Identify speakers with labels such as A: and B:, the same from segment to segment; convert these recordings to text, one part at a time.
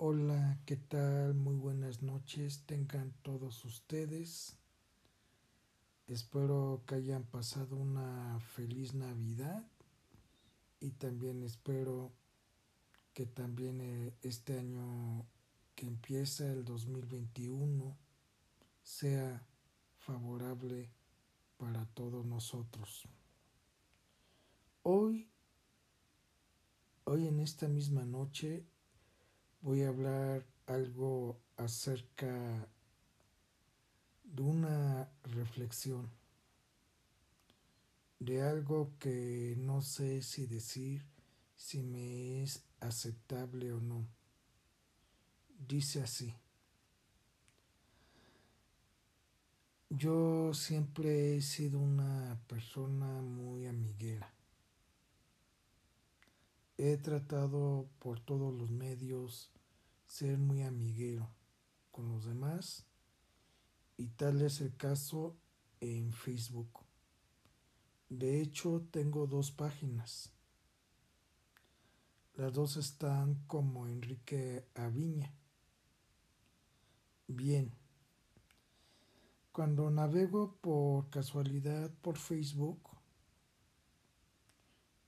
A: Hola, ¿qué tal? Muy buenas noches. Tengan todos ustedes. Espero que hayan pasado una feliz Navidad y también espero que también eh, este año que empieza el 2021 sea favorable para todos nosotros. Hoy, hoy en esta misma noche voy a hablar algo acerca de una reflexión, de algo que no sé si decir, si me es aceptable o no. Dice así. Yo siempre he sido una persona muy amiguera. He tratado por todos los medios ser muy amiguero con los demás y tal es el caso en Facebook. De hecho, tengo dos páginas. Las dos están como Enrique Aviña. Bien. Cuando navego por casualidad por Facebook,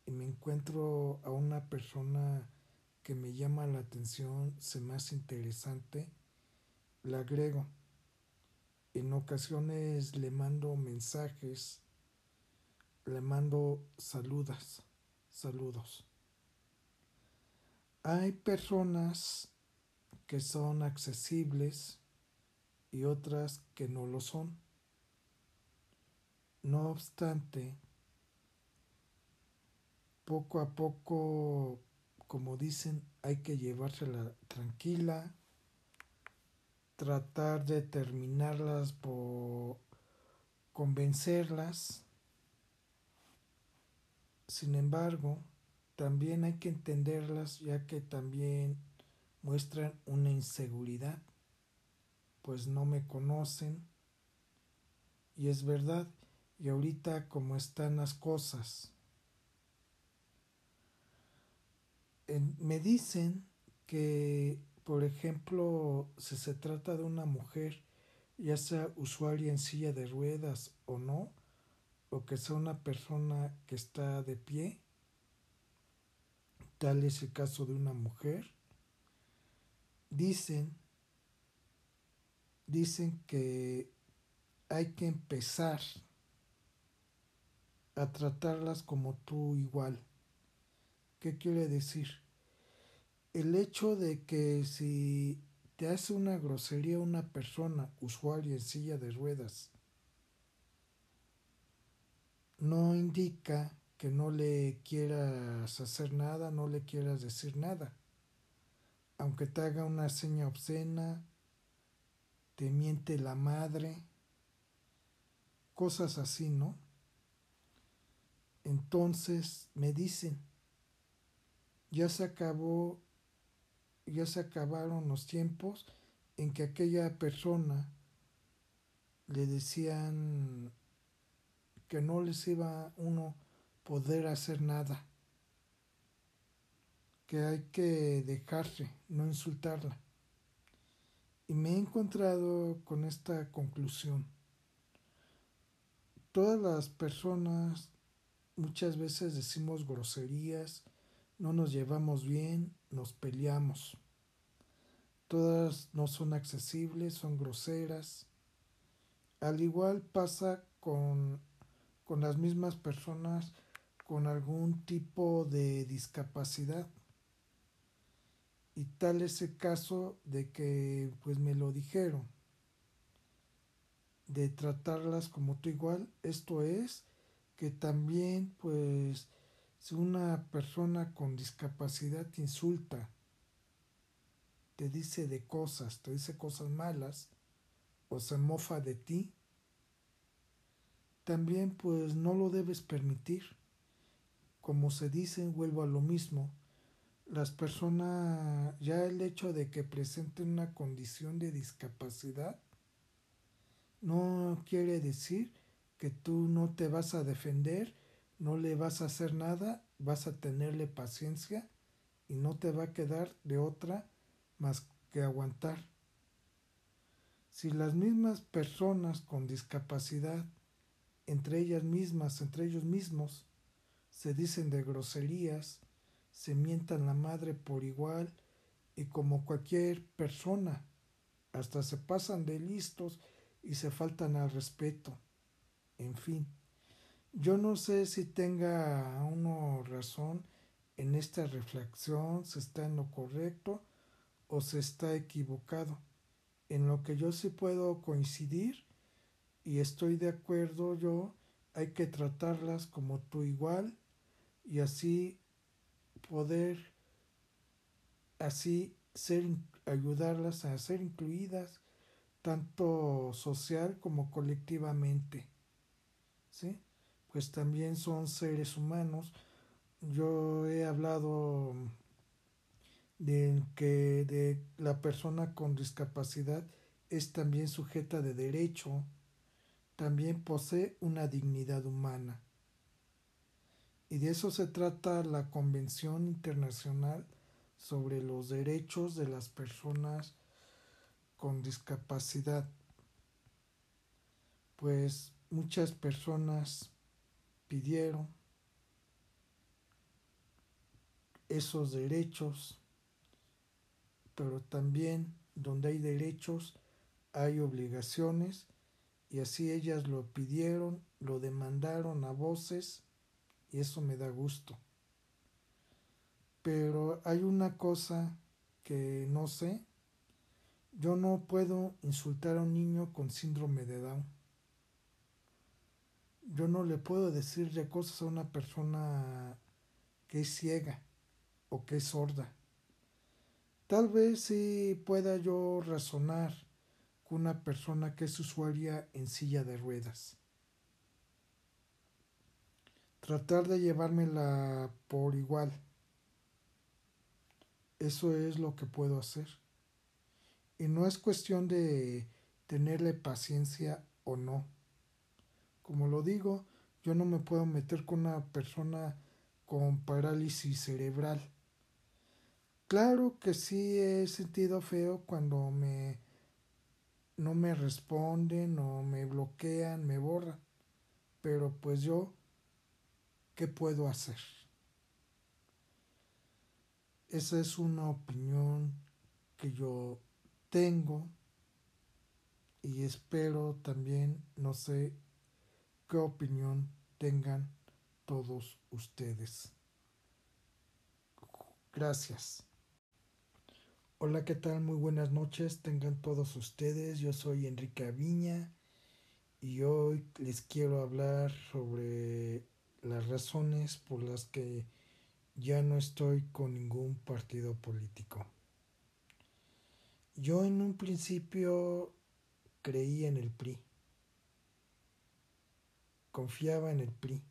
A: y me encuentro a una persona que me llama la atención, se me hace interesante, la agrego. En ocasiones le mando mensajes, le mando saludas, saludos. Hay personas que son accesibles y otras que no lo son. No obstante, poco a poco, como dicen, hay que llevársela tranquila, tratar de terminarlas por convencerlas. Sin embargo, también hay que entenderlas ya que también muestran una inseguridad, pues no me conocen. Y es verdad, y ahorita como están las cosas, me dicen que, por ejemplo, si se trata de una mujer, ya sea usuaria en silla de ruedas o no, o que sea una persona que está de pie, tal es el caso de una mujer, dicen, dicen que hay que empezar a tratarlas como tú igual. ¿Qué quiere decir? El hecho de que si te hace una grosería una persona usuaria en silla de ruedas, no indica que no le quieras hacer nada, no le quieras decir nada. Aunque te haga una seña obscena, te miente la madre, cosas así, ¿no? Entonces me dicen, ya se acabó, ya se acabaron los tiempos en que aquella persona le decían que no les iba uno poder hacer nada, que hay que dejarse, no insultarla. Y me he encontrado con esta conclusión. Todas las personas muchas veces decimos groserías, no nos llevamos bien, nos peleamos. Todas no son accesibles, son groseras. Al igual pasa con, con las mismas personas con algún tipo de discapacidad. Y tal es el caso de que pues me lo dijeron, de tratarlas como tú igual. Esto es que también pues si una persona con discapacidad te insulta, te dice de cosas, te dice cosas malas, o se mofa de ti, también pues no lo debes permitir. Como se dice, vuelvo a lo mismo, las personas, ya el hecho de que presenten una condición de discapacidad, no quiere decir que tú no te vas a defender no le vas a hacer nada, vas a tenerle paciencia y no te va a quedar de otra más que aguantar. Si las mismas personas con discapacidad, entre ellas mismas, entre ellos mismos, se dicen de groserías, se mientan la madre por igual y como cualquier persona, hasta se pasan de listos y se faltan al respeto. En fin, yo no sé si tenga uno razón en esta reflexión, se está en lo correcto o se está equivocado. En lo que yo sí puedo coincidir y estoy de acuerdo yo, hay que tratarlas como tú igual y así poder así ser ayudarlas a ser incluidas tanto social como colectivamente. ¿Sí? Pues también son seres humanos. Yo he hablado de que de la persona con discapacidad es también sujeta de derecho, también posee una dignidad humana. Y de eso se trata la Convención Internacional sobre los Derechos de las Personas con Discapacidad. Pues muchas personas pidieron esos derechos, pero también donde hay derechos hay obligaciones y así ellas lo pidieron, lo demandaron a voces y eso me da gusto. Pero hay una cosa que no sé. Yo no puedo insultar a un niño con síndrome de Down. Yo no le puedo decirle cosas a una persona que es ciega o que es sorda. Tal vez sí pueda yo razonar con una persona que es usuaria en silla de ruedas tratar de llevármela por igual. Eso es lo que puedo hacer. Y no es cuestión de tenerle paciencia o no. Como lo digo, yo no me puedo meter con una persona con parálisis cerebral. Claro que sí he sentido feo cuando me no me responden o me bloquean, me borran. Pero pues yo ¿Qué puedo hacer? Esa es una opinión que yo tengo y espero también, no sé qué opinión tengan todos ustedes. Gracias. Hola, ¿qué tal? Muy buenas noches. Tengan todos ustedes. Yo soy Enrique Aviña y hoy les quiero hablar sobre las razones por las que ya no estoy con ningún partido político. Yo en un principio creía en el PRI, confiaba en el PRI.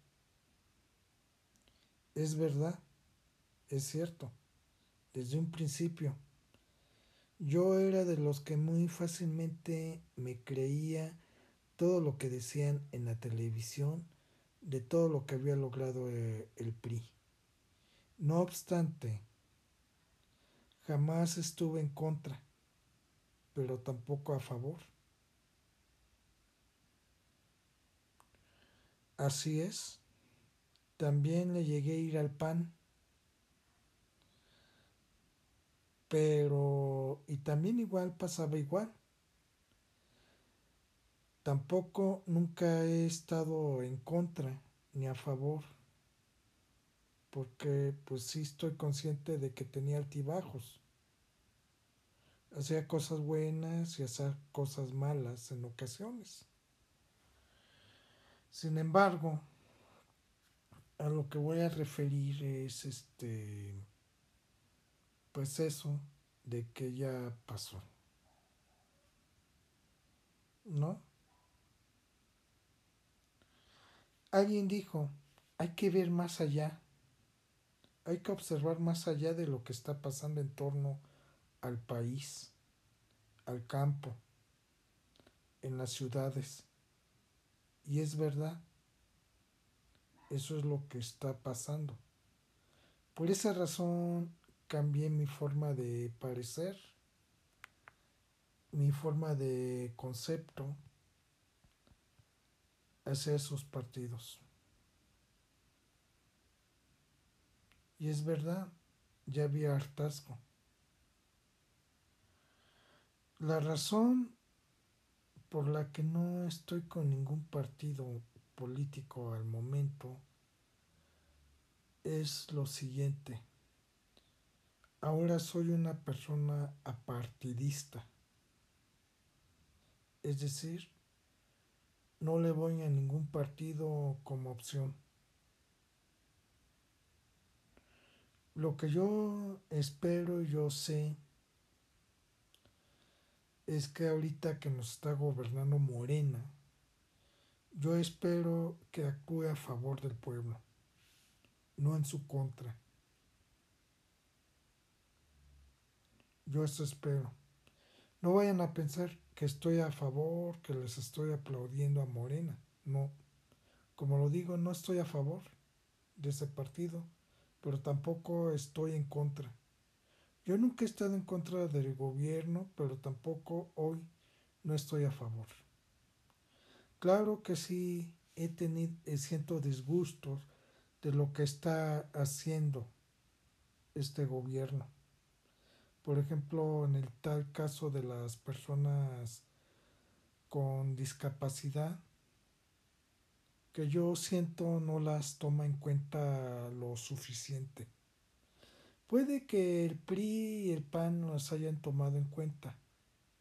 A: Es verdad, es cierto, desde un principio. Yo era de los que muy fácilmente me creía todo lo que decían en la televisión de todo lo que había logrado eh, el PRI. No obstante, jamás estuve en contra, pero tampoco a favor. Así es, también le llegué a ir al PAN, pero y también igual pasaba igual. Tampoco nunca he estado en contra ni a favor, porque pues sí estoy consciente de que tenía altibajos. Hacía cosas buenas y hacía cosas malas en ocasiones. Sin embargo, a lo que voy a referir es este, pues eso de que ya pasó. ¿No? Alguien dijo, hay que ver más allá, hay que observar más allá de lo que está pasando en torno al país, al campo, en las ciudades. Y es verdad, eso es lo que está pasando. Por esa razón cambié mi forma de parecer mi forma de concepto hacia esos partidos. Y es verdad, ya había hartazgo. La razón por la que no estoy con ningún partido político al momento es lo siguiente. Ahora soy una persona apartidista. Es decir, no le voy a ningún partido como opción. Lo que yo espero y yo sé es que ahorita que nos está gobernando Morena, yo espero que actúe a favor del pueblo, no en su contra. Yo eso espero. No vayan a pensar que estoy a favor, que les estoy aplaudiendo a Morena. No. Como lo digo, no estoy a favor de ese partido, pero tampoco estoy en contra. Yo nunca he estado en contra del gobierno, pero tampoco hoy no estoy a favor. Claro que sí he tenido, siento disgustos de lo que está haciendo este gobierno por ejemplo, en el tal caso de las personas con discapacidad, que yo siento no las toma en cuenta lo suficiente. Puede que el PRI y el PAN las hayan tomado en cuenta,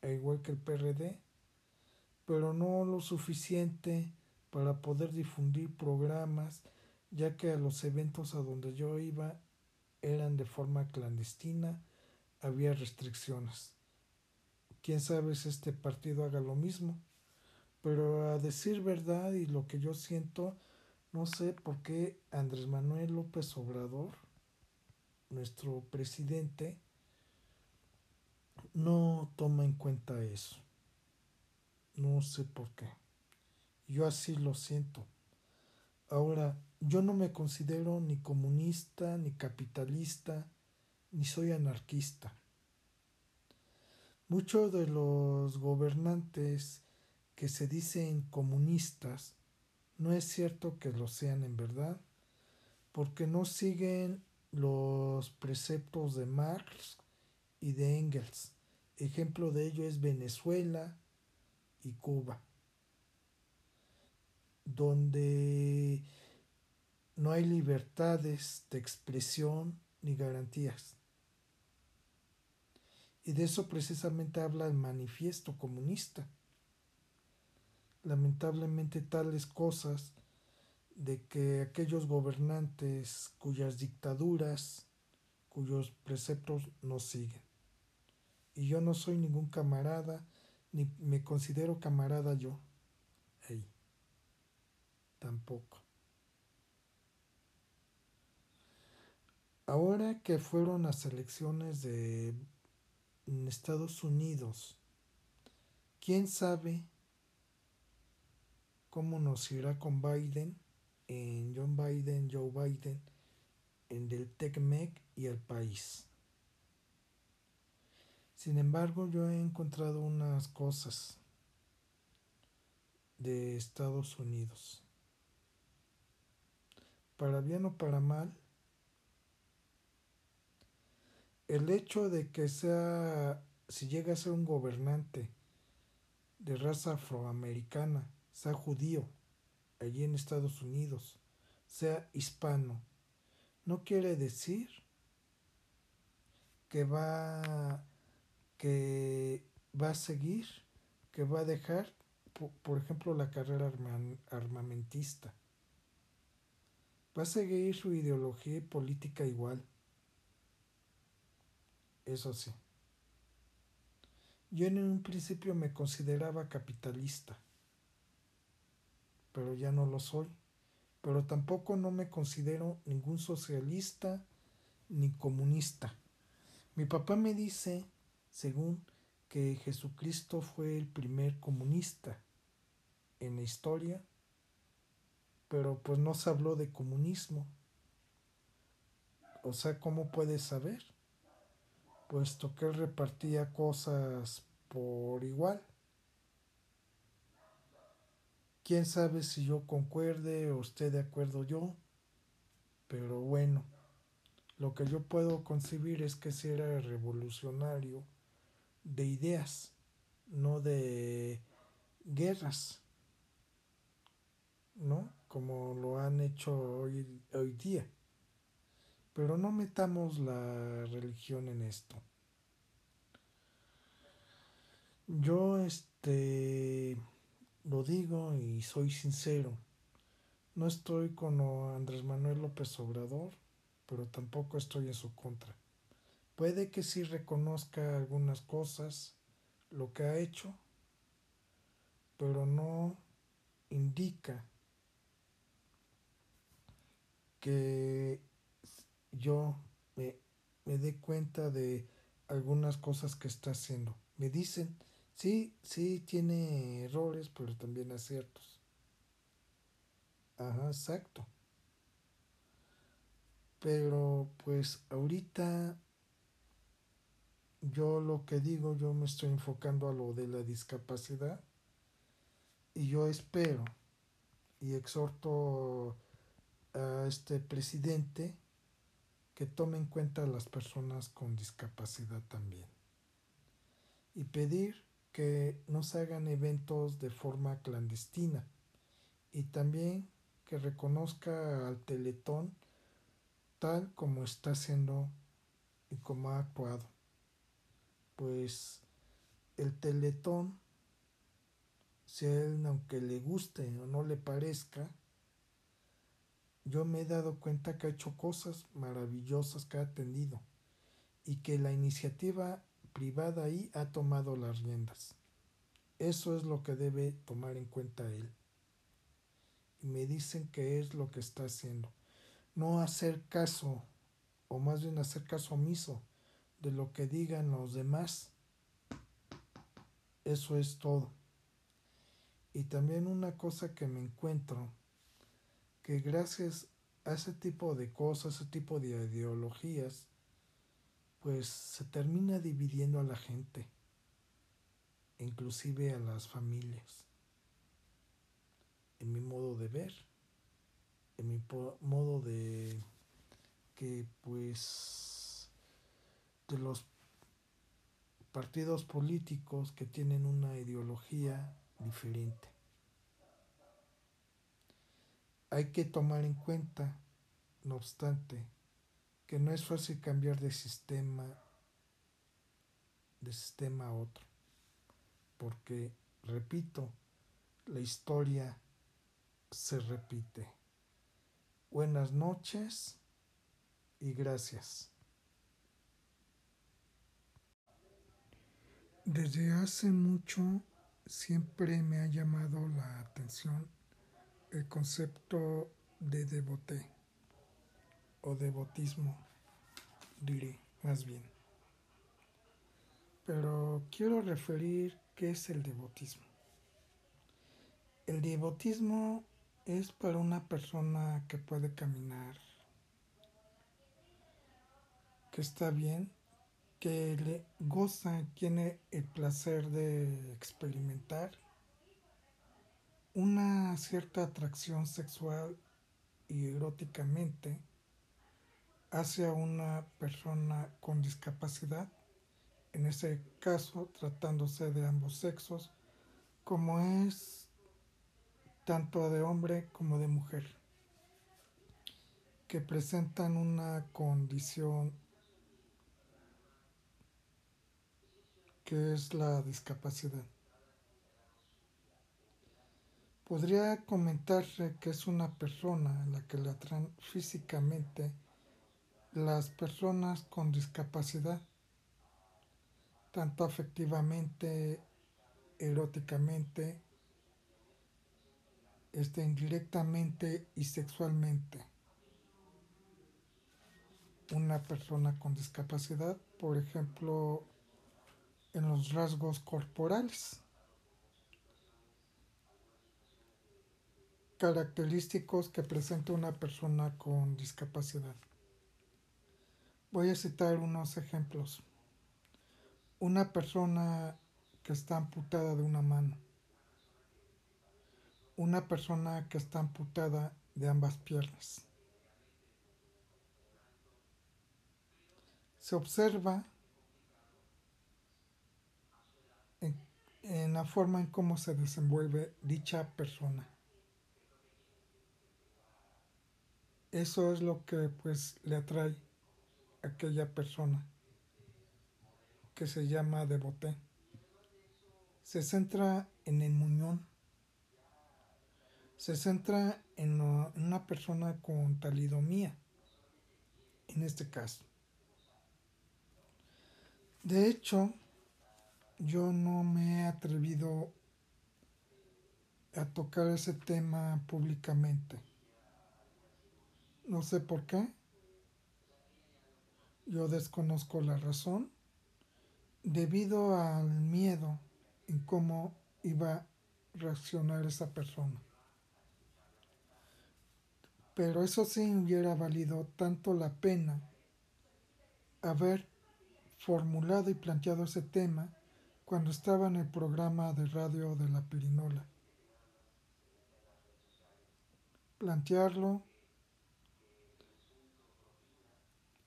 A: igual que el PRD, pero no lo suficiente para poder difundir programas, ya que a los eventos a donde yo iba eran de forma clandestina había restricciones. Quién sabe si este partido haga lo mismo. Pero a decir verdad y lo que yo siento, no sé por qué Andrés Manuel López Obrador, nuestro presidente, no toma en cuenta eso. No sé por qué. Yo así lo siento. Ahora, yo no me considero ni comunista, ni capitalista, ni soy anarquista. Muchos de los gobernantes que se dicen comunistas no es cierto que lo sean en verdad, porque no siguen los preceptos de Marx y de Engels. Ejemplo de ello es Venezuela y Cuba, donde no hay libertades de expresión ni garantías. Y de eso precisamente habla el manifiesto comunista. Lamentablemente tales cosas de que aquellos gobernantes cuyas dictaduras, cuyos preceptos no siguen. Y yo no soy ningún camarada, ni me considero camarada yo. Ahí. Tampoco. Ahora que fueron las elecciones de Estados Unidos. ¿Quién sabe cómo nos irá con Biden, en John Biden, Joe Biden, en del TECMEC y el país? Sin embargo, yo he encontrado unas cosas de Estados Unidos. Para bien o para mal, el hecho de que sea, si llega a ser un gobernante de raza afroamericana, sea judío, allí en Estados Unidos, sea hispano, no quiere decir que va, que va a seguir, que va a dejar, por, ejemplo, la carrera armamentista. Va a seguir su ideología política igual eso sí. Yo en un principio me consideraba capitalista, pero ya no lo soy. Pero tampoco no me considero ningún socialista ni comunista. Mi papá me dice, según, que Jesucristo fue el primer comunista en la historia, pero pues no se habló de comunismo. O sea, ¿cómo puedes saber? puesto que él repartía cosas por igual. Quién sabe si yo concuerde o esté de acuerdo yo, pero bueno, lo que yo puedo concebir es que si era revolucionario de ideas, no de guerras, ¿no? Como lo han hecho hoy, hoy día. Pero no metamos la religión en esto. Yo este lo digo y soy sincero. No estoy con Andrés Manuel López Obrador, pero tampoco estoy en su contra. Puede que sí reconozca algunas cosas, lo que ha hecho, pero no indica que yo me, me dé cuenta de algunas cosas que está haciendo. Me dicen, sí, sí tiene errores, pero también aciertos. Ajá, exacto. Pero pues ahorita yo lo que digo, yo me estoy enfocando a lo de la discapacidad y yo espero y exhorto a este presidente que tome en cuenta a las personas con discapacidad también y pedir que no se hagan eventos de forma clandestina y también que reconozca al Teletón tal como está haciendo y como ha actuado. Pues el Teletón si a él, aunque le guste o no le parezca, yo me he dado cuenta que ha hecho cosas maravillosas que ha atendido y que la iniciativa privada ahí ha tomado las riendas. Eso es lo que debe tomar en cuenta él. Y me dicen que es lo que está haciendo. No hacer caso, o más bien hacer caso omiso de lo que digan los demás. Eso es todo. Y también una cosa que me encuentro, que gracias a ese tipo de cosas, ese tipo de ideologías, pues se termina dividiendo a la gente, inclusive a las familias, en mi modo de ver, en mi modo de que pues de los partidos políticos que tienen una ideología diferente. Hay que tomar en cuenta, no obstante, que no es fácil cambiar de sistema de sistema a otro, porque, repito, la historia se repite. Buenas noches y gracias. Desde hace mucho siempre me ha llamado la atención el concepto de devoté o devotismo, diré más bien. Pero quiero referir qué es el devotismo. El devotismo es para una persona que puede caminar, que está bien que le goza, tiene el placer de experimentar una cierta atracción sexual y eróticamente hacia una persona con discapacidad, en ese caso tratándose de ambos sexos, como es tanto de hombre como de mujer, que presentan una condición que es la discapacidad. Podría comentarse que es una persona la que la atraen físicamente las personas con discapacidad, tanto afectivamente, eróticamente, este, indirectamente y sexualmente. Una persona con discapacidad, por ejemplo, en los rasgos corporales. característicos que presenta una persona con discapacidad. Voy a citar unos ejemplos. Una persona que está amputada de una mano, una persona que está amputada de ambas piernas. Se observa en, la forma en cómo se desenvuelve dicha persona. Eso es lo que pues le atrae aquella persona que se llama Devoté. Se centra en el muñón. Se centra en, una persona con talidomía, en este caso. De hecho, yo no me he atrevido a tocar ese tema públicamente no sé por qué. Yo desconozco la razón debido al miedo en cómo iba a reaccionar esa persona. Pero eso sí hubiera valido tanto la pena haber formulado y planteado ese tema cuando estaba en el programa de radio de la Pirinola. Plantearlo,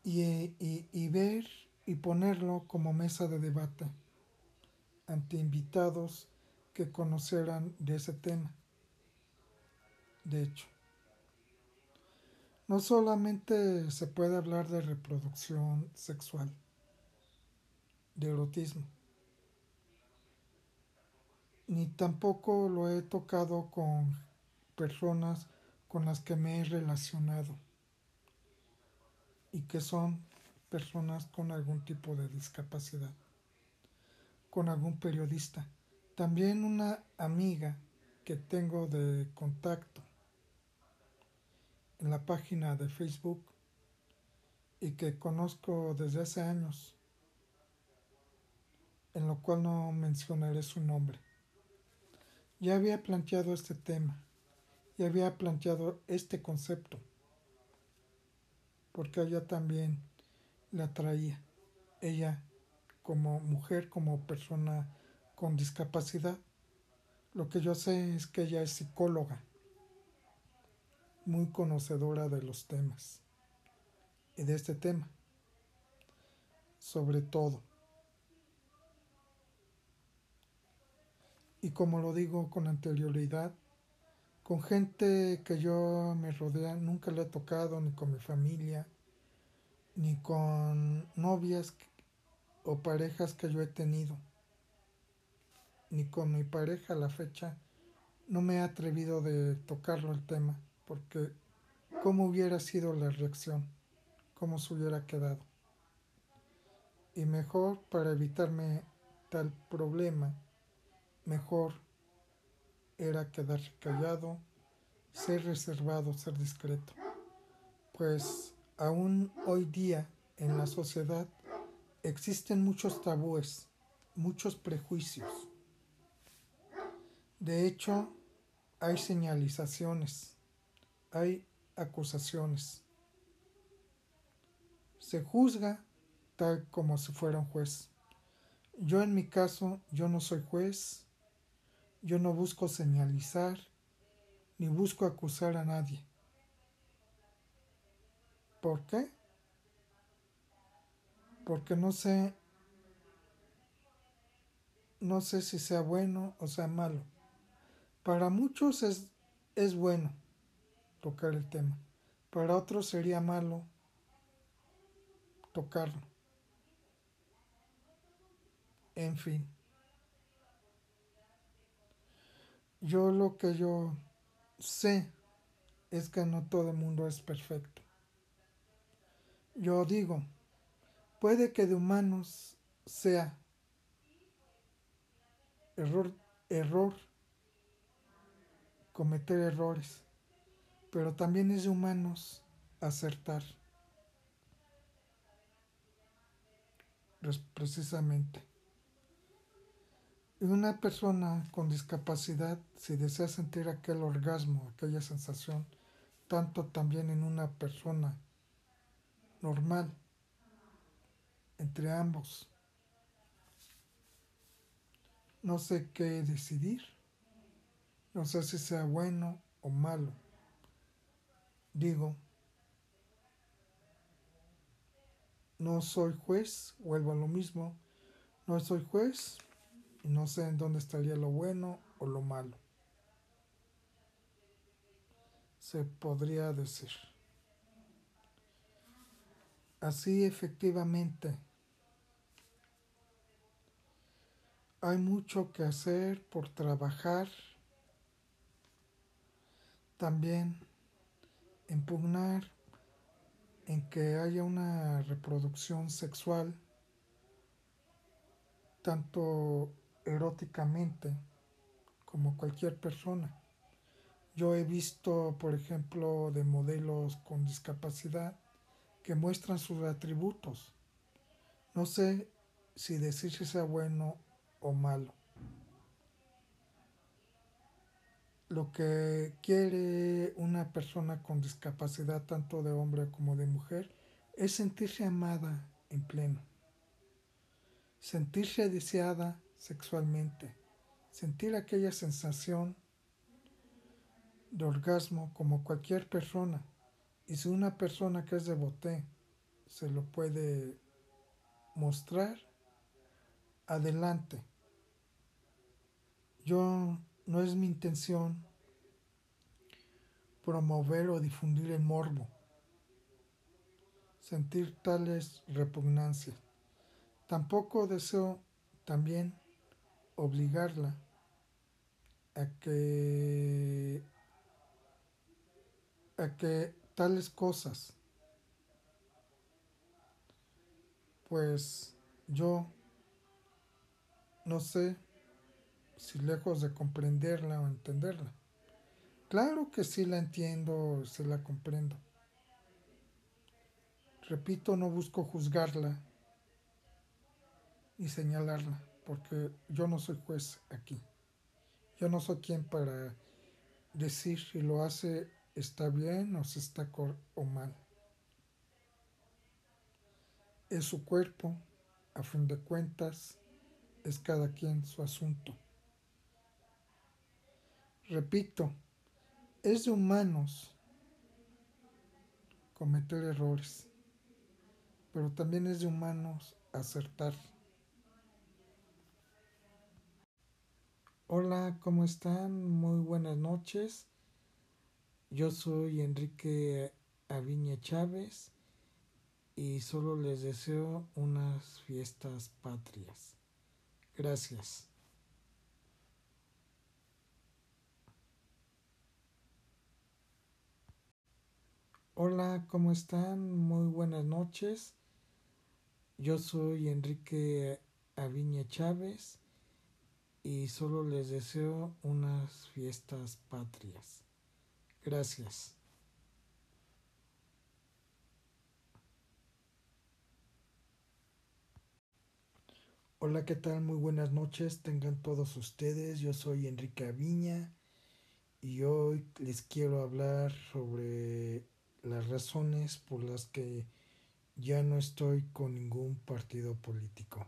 A: y, ver y ponerlo como mesa de debate ante invitados que conocieran de ese tema. De hecho, no solamente se puede hablar de reproducción sexual, de erotismo, ni tampoco lo he tocado con personas con las que me he relacionado y que son personas con algún tipo de discapacidad, con algún periodista. También una amiga que tengo de contacto en la página de Facebook y que conozco desde hace años, en lo cual no mencionaré su nombre. Ya había planteado este tema, ya había planteado este concepto porque ella también la atraía. Ella como mujer, como persona con discapacidad. Lo que yo sé es que ella es psicóloga, muy conocedora de los temas y de este tema, sobre todo. Y como lo digo con anterioridad, con gente que yo me rodea, nunca le he tocado, ni con mi familia, ni con novias o parejas que yo he tenido, ni con mi pareja a la fecha, no me he atrevido de tocarlo el tema, porque cómo hubiera sido la reacción, cómo se hubiera quedado. Y mejor para evitarme tal problema, mejor era quedarse callado, ser reservado, ser discreto. Pues aún hoy día en la sociedad existen muchos tabúes, muchos prejuicios. De hecho, hay señalizaciones, hay acusaciones. Se juzga tal como si fuera un juez. Yo en mi caso, yo no soy juez, yo no busco señalizar ni busco acusar a nadie. ¿Por qué? Porque no sé no sé si sea bueno o sea malo. Para muchos es, es bueno tocar el tema. Para otros sería malo tocarlo. En fin. Yo lo que yo sé es que no todo el mundo es perfecto. Yo digo, puede que de humanos sea error, error, cometer errores, pero también es de humanos acertar. Precisamente. Una persona con discapacidad, si desea sentir aquel orgasmo, aquella sensación, tanto también en una persona normal, entre ambos, no sé qué decidir. No sé si sea bueno o malo. Digo, no soy juez, vuelvo a lo mismo. No soy juez y no sé en dónde estaría lo bueno o lo malo. Se podría decir. Así efectivamente. Hay mucho que hacer por trabajar. También impugnar en que haya una reproducción sexual tanto eróticamente como cualquier persona. Yo he visto, por ejemplo, de modelos con discapacidad que muestran sus atributos. No sé si decir si sea bueno o malo. Lo que quiere una persona con discapacidad, tanto de hombre como de mujer, es sentirse amada en pleno. Sentirse deseada sexualmente. Sentir aquella sensación de orgasmo como cualquier persona. Y si una persona que es de se lo puede mostrar, adelante. Yo no es mi intención promover o difundir el morbo, sentir tales repugnancias. Tampoco deseo también obligarla a que a que tales cosas pues yo no sé si lejos de comprenderla o entenderla. Claro que sí la entiendo, sí la comprendo. Repito, no busco juzgarla y señalarla, porque yo no soy juez aquí. Yo no soy quien para decir si lo hace está bien o si está o mal. Es su cuerpo, a fin de cuentas, es cada quien su asunto. Repito, es de humanos cometer errores, pero también es de humanos acertar. Hola, ¿cómo están? Muy buenas noches. Yo soy Enrique Aviña Chávez y solo les deseo unas fiestas patrias. Gracias. Hola, ¿cómo están? Muy buenas noches. Yo soy Enrique Aviña Chávez y solo les deseo unas fiestas patrias. Gracias. Hola, ¿qué tal? Muy buenas noches. Tengan todos ustedes. Yo soy Enrique Aviña y hoy les quiero hablar sobre las razones por las que ya no estoy con ningún partido político.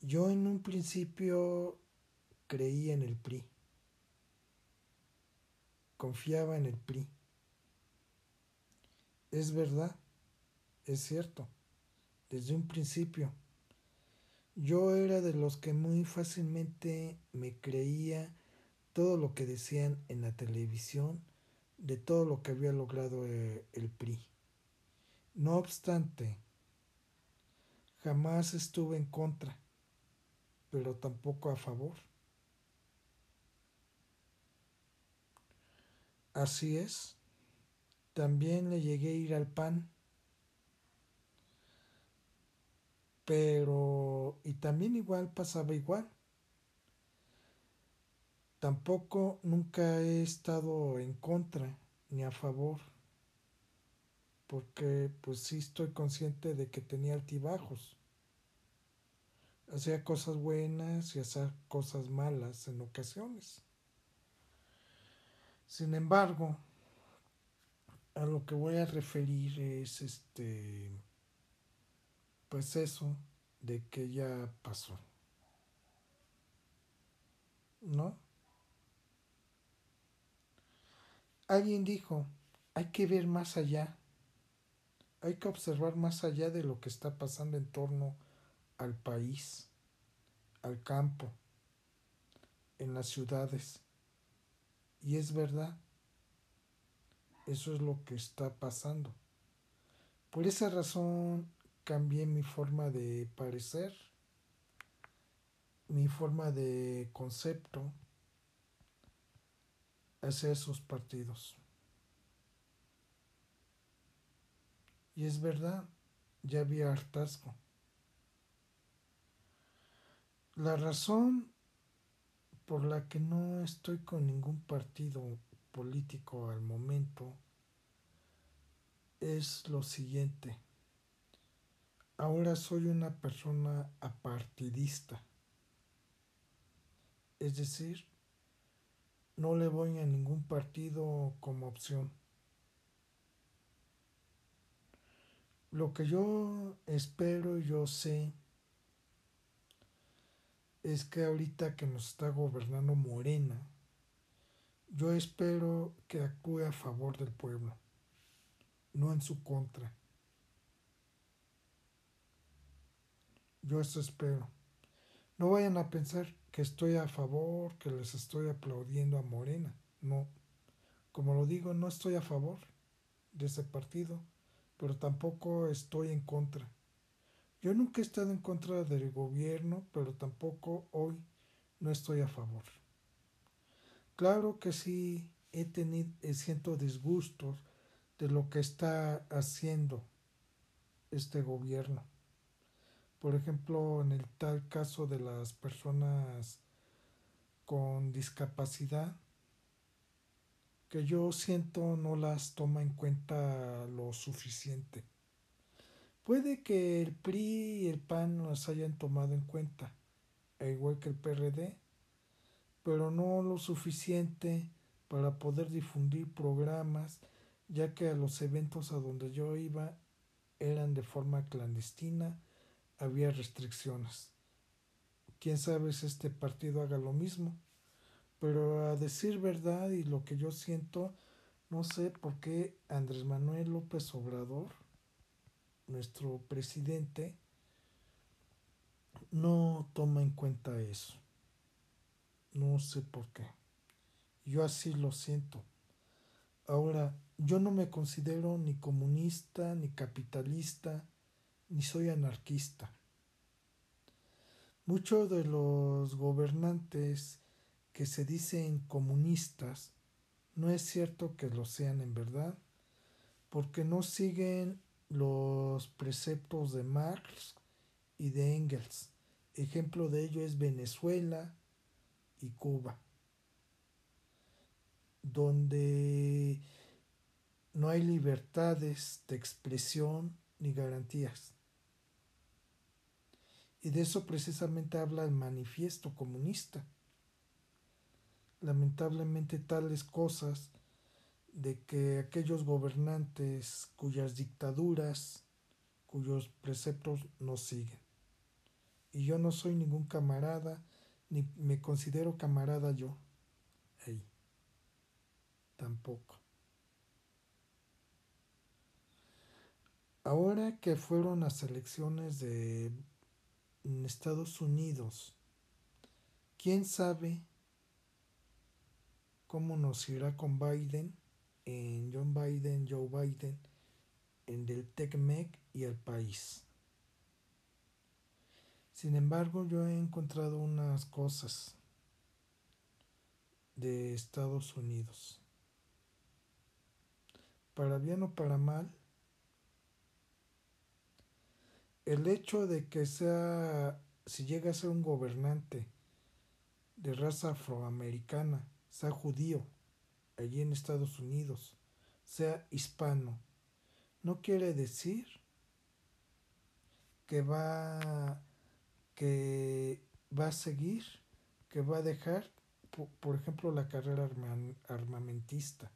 A: Yo en un principio creía en el PRI, confiaba en el PRI. Es verdad, es cierto, desde un principio. Yo era de los que muy fácilmente me creía todo lo que decían en la televisión de todo lo que había logrado eh, el PRI. No obstante, jamás estuve en contra, pero tampoco a favor. Así es, también le llegué a ir al PAN, pero y también igual pasaba igual. Tampoco nunca he estado en contra ni a favor, porque pues sí estoy consciente de que tenía altibajos. Hacía cosas buenas y hacía cosas malas en ocasiones. Sin embargo, a lo que voy a referir es este, pues eso de que ya pasó. ¿no? Alguien dijo, hay que ver más allá, hay que observar más allá de lo que está pasando en torno al país, al campo, en las ciudades. Y es verdad, eso es lo que está pasando. Por esa razón cambié mi forma de parecer, mi forma de concepto hacia esos partidos. Y es verdad, ya había hartazgo. La razón por la que no estoy con ningún partido político al momento es lo siguiente. Ahora soy una persona apartidista. Es decir, no le voy a ningún partido como opción. Lo que yo espero y yo sé es que ahorita que nos está gobernando Morena, yo espero que actúe a favor del pueblo, no en su contra. Yo eso espero. No vayan a pensar que estoy a favor, que les estoy aplaudiendo a Morena. No. Como lo digo, no estoy a favor de ese partido, pero tampoco estoy en contra. Yo nunca he estado en contra del gobierno, pero tampoco hoy no estoy a favor. Claro que sí he tenido, siento disgustos de lo que está haciendo este gobierno por ejemplo, en el tal caso de las personas con discapacidad, que yo siento no las toma en cuenta lo suficiente. Puede que el PRI y el PAN las hayan tomado en cuenta, igual que el PRD, pero no lo suficiente para poder difundir programas, ya que a los eventos a donde yo iba eran de forma clandestina había restricciones. Quién sabe si este partido haga lo mismo. Pero a decir verdad y lo que yo siento, no sé por qué Andrés Manuel López Obrador, nuestro presidente, no toma en cuenta eso. No sé por qué. Yo así lo siento. Ahora, yo no me considero ni comunista, ni capitalista, ni soy anarquista. Muchos de los gobernantes que se dicen comunistas no es cierto que lo sean en verdad, porque no siguen los preceptos de Marx y de Engels. Ejemplo de ello es Venezuela y Cuba, donde no hay libertades de expresión ni garantías. Y de eso precisamente habla el manifiesto comunista. Lamentablemente tales cosas de que aquellos gobernantes cuyas dictaduras, cuyos preceptos no siguen. Y yo no soy ningún camarada, ni me considero camarada yo. Ahí. Tampoco. Ahora que fueron las elecciones de Estados Unidos. ¿Quién sabe cómo nos irá con Biden, en John Biden, Joe Biden, en del TECMEC y el país? Sin embargo, yo he encontrado unas cosas de Estados Unidos. Para bien o para mal, el hecho de que sea, si llega a ser un gobernante de raza afroamericana, sea judío, allí en Estados Unidos, sea hispano, no quiere decir que va, que va a seguir, que va a dejar, por, ejemplo, la carrera armamentista.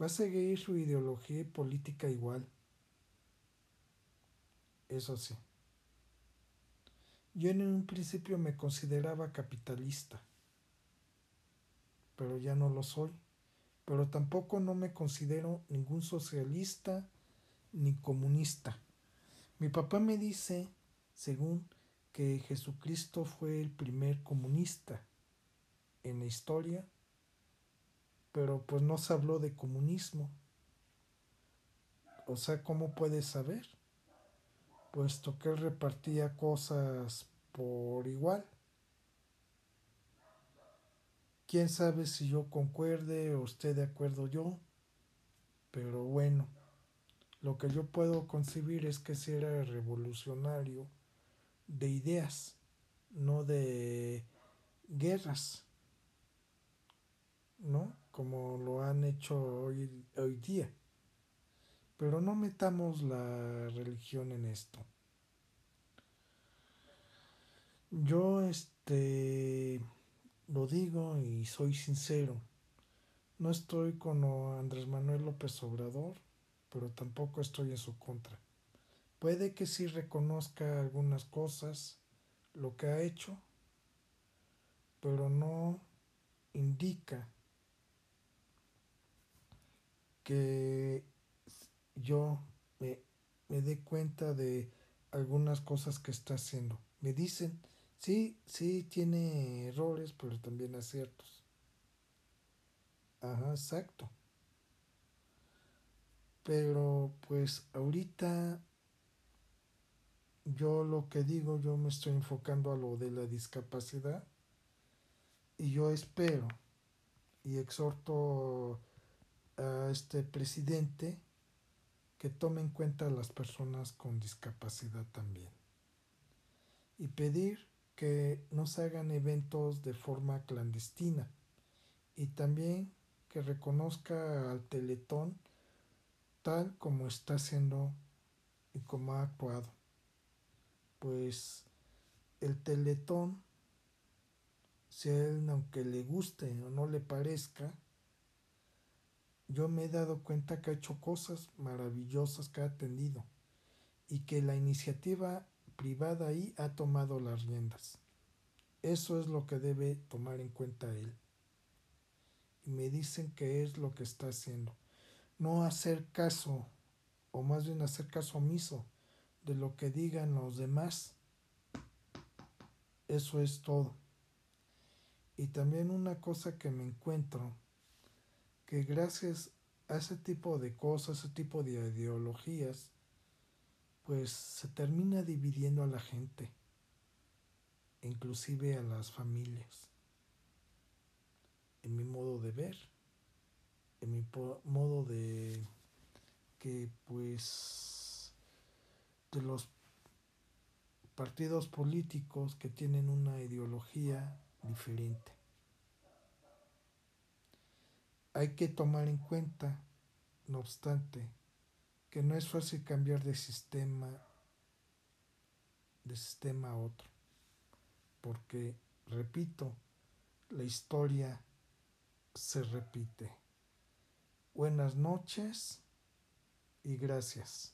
A: Va a seguir su ideología política igual eso sí. Yo en un principio me consideraba capitalista, pero ya no lo soy. Pero tampoco no me considero ningún socialista ni comunista. Mi papá me dice, según, que Jesucristo fue el primer comunista en la historia, pero pues no se habló de comunismo. O sea, ¿cómo puedes saber? Puesto que él repartía cosas por igual. Quién sabe si yo concuerde o esté de acuerdo yo, pero bueno, lo que yo puedo concebir es que si era revolucionario de ideas, no de guerras, ¿no? Como lo han hecho hoy, hoy día. Pero no metamos la religión en esto. Yo este lo digo y soy sincero. No estoy con Andrés Manuel López Obrador, pero tampoco estoy en su contra. Puede que sí reconozca algunas cosas, lo que ha hecho, pero no indica que yo me, me dé cuenta de algunas cosas que está haciendo. Me dicen, sí, sí tiene errores, pero también aciertos. Ajá, exacto. Pero pues ahorita yo lo que digo, yo me estoy enfocando a lo de la discapacidad y yo espero y exhorto a este presidente que tome en cuenta a las personas con discapacidad también y pedir que no se hagan eventos de forma clandestina y también que reconozca al Teletón tal como está haciendo y como ha actuado. Pues el Teletón, si a él aunque le guste o no le parezca, yo me he dado cuenta que ha hecho cosas maravillosas que ha atendido y que la iniciativa privada ahí ha tomado las riendas. Eso es lo que debe tomar en cuenta él. Y me dicen que es lo que está haciendo. No hacer caso, o más bien hacer caso omiso de lo que digan los demás. Eso es todo. Y también una cosa que me encuentro que gracias a ese tipo de cosas, ese tipo de ideologías, pues se termina dividiendo a la gente, inclusive a las familias, en mi modo de ver, en mi modo de que pues de los partidos políticos que tienen una ideología diferente. Hay que tomar en cuenta, no obstante, que no es fácil cambiar de sistema de sistema a otro, porque, repito, la historia se repite. Buenas noches y gracias.